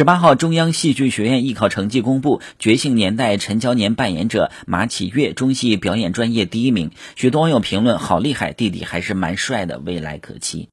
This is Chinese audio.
十八号中央戏剧学院艺考成绩公布觉醒年代陈乔年扮演者马启月中戏表演专业第一名。许多网友评论好厉害弟弟还是蛮帅的未来可期。